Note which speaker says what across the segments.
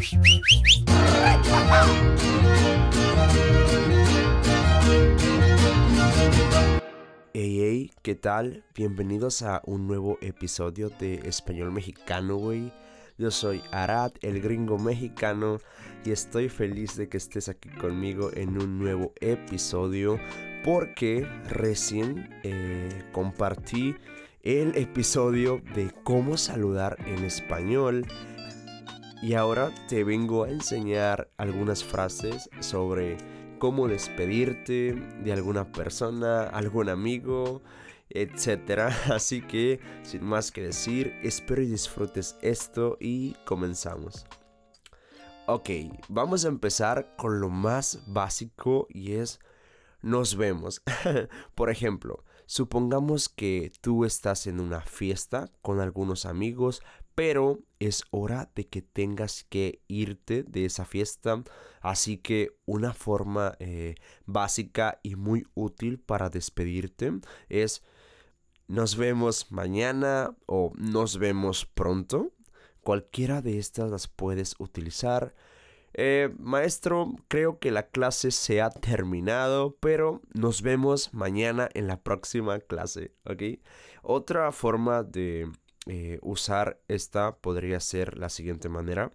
Speaker 1: Hey, hey, ¿qué tal? Bienvenidos a un nuevo episodio de Español Mexicano, güey. Yo soy Arad, el gringo mexicano, y estoy feliz de que estés aquí conmigo en un nuevo episodio porque recién eh, compartí el episodio de cómo saludar en español y ahora te vengo a enseñar algunas frases sobre cómo despedirte de alguna persona, algún amigo, etc. Así que, sin más que decir, espero y disfrutes esto y comenzamos. Ok, vamos a empezar con lo más básico y es nos vemos. Por ejemplo, supongamos que tú estás en una fiesta con algunos amigos, pero es hora de que tengas que irte de esa fiesta. Así que una forma eh, básica y muy útil para despedirte es nos vemos mañana o nos vemos pronto. Cualquiera de estas las puedes utilizar. Eh, maestro, creo que la clase se ha terminado, pero nos vemos mañana en la próxima clase, ¿ok? Otra forma de eh, usar esta podría ser la siguiente manera.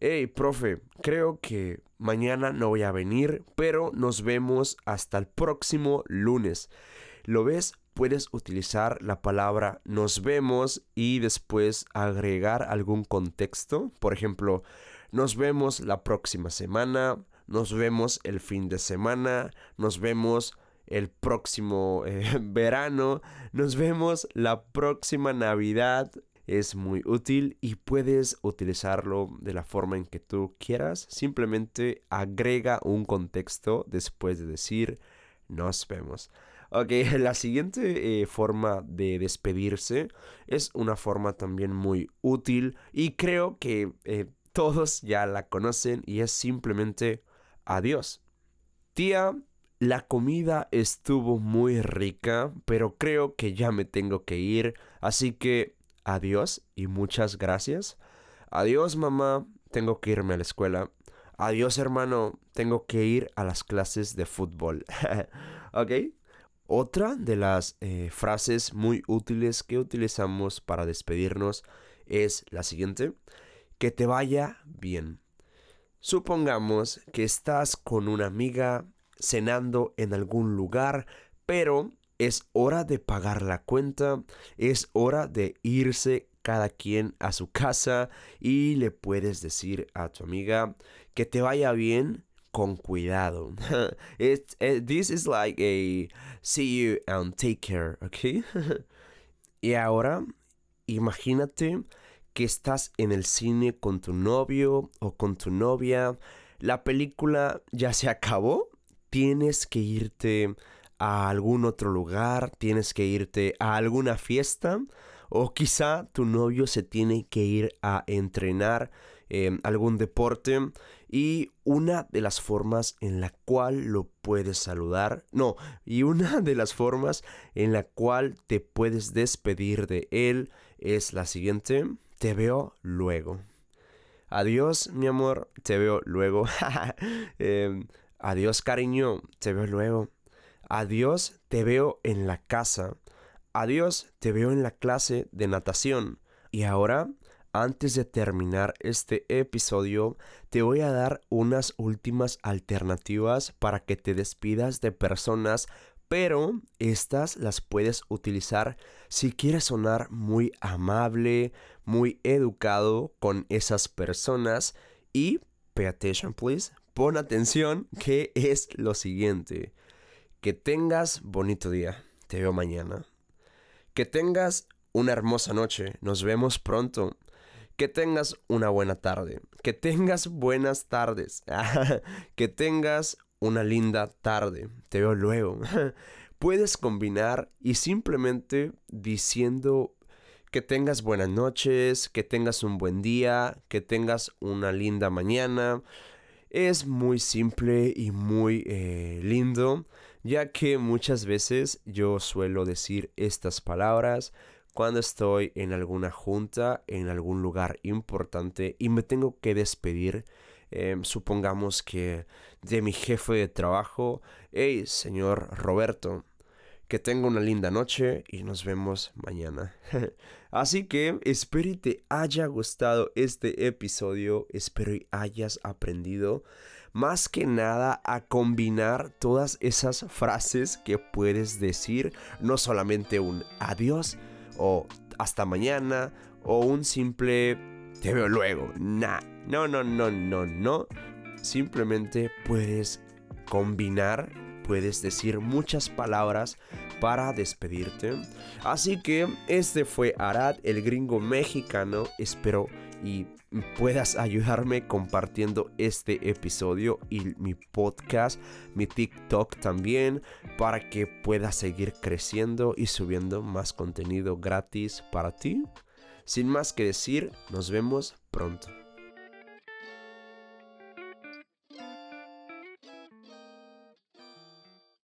Speaker 1: Hey, profe, creo que mañana no voy a venir, pero nos vemos hasta el próximo lunes. ¿Lo ves? Puedes utilizar la palabra nos vemos y después agregar algún contexto. Por ejemplo, nos vemos la próxima semana, nos vemos el fin de semana, nos vemos el próximo eh, verano. Nos vemos la próxima Navidad. Es muy útil y puedes utilizarlo de la forma en que tú quieras. Simplemente agrega un contexto después de decir nos vemos. Ok, la siguiente eh, forma de despedirse es una forma también muy útil y creo que eh, todos ya la conocen y es simplemente adiós. Tía, la comida estuvo muy rica, pero creo que ya me tengo que ir, así que adiós y muchas gracias. Adiós mamá, tengo que irme a la escuela. Adiós hermano, tengo que ir a las clases de fútbol. ¿Ok? Otra de las eh, frases muy útiles que utilizamos para despedirnos es la siguiente. Que te vaya bien. Supongamos que estás con una amiga cenando en algún lugar, pero es hora de pagar la cuenta, es hora de irse cada quien a su casa y le puedes decir a tu amiga que te vaya bien con cuidado. Eh, this is like a see you and take care, ¿ok? y ahora, imagínate que estás en el cine con tu novio o con tu novia. La película ya se acabó tienes que irte a algún otro lugar, tienes que irte a alguna fiesta o quizá tu novio se tiene que ir a entrenar em, algún deporte y una de las formas en la cual lo puedes saludar, no, y una de las formas en la cual te puedes despedir de él es la siguiente, te veo luego. Adiós, mi amor, te veo luego. Em, Adiós cariño, te veo luego. Adiós, te veo en la casa. Adiós, te veo en la clase de natación. Y ahora, antes de terminar este episodio, te voy a dar unas últimas alternativas para que te despidas de personas, pero estas las puedes utilizar si quieres sonar muy amable, muy educado con esas personas y pay attention please pon atención que es lo siguiente. Que tengas bonito día. Te veo mañana. Que tengas una hermosa noche. Nos vemos pronto. Que tengas una buena tarde. Que tengas buenas tardes. que tengas una linda tarde. Te veo luego. Puedes combinar y simplemente diciendo que tengas buenas noches, que tengas un buen día, que tengas una linda mañana, es muy simple y muy eh, lindo, ya que muchas veces yo suelo decir estas palabras cuando estoy en alguna junta, en algún lugar importante y me tengo que despedir. Em, supongamos que de mi jefe de trabajo, hey, señor Roberto, que tenga una linda noche y nos vemos mañana. Así que espero y te haya gustado este episodio, espero y hayas aprendido más que nada a combinar todas esas frases que puedes decir, no solamente un adiós o hasta mañana o un simple te veo luego. Nah, no, no, no, no, no. Simplemente puedes combinar, puedes decir muchas palabras para despedirte. Así que este fue Arad, el gringo mexicano. Espero y puedas ayudarme compartiendo este episodio y mi podcast, mi TikTok también, para que pueda seguir creciendo y subiendo más contenido gratis para ti. Sin más que decir, nos vemos pronto.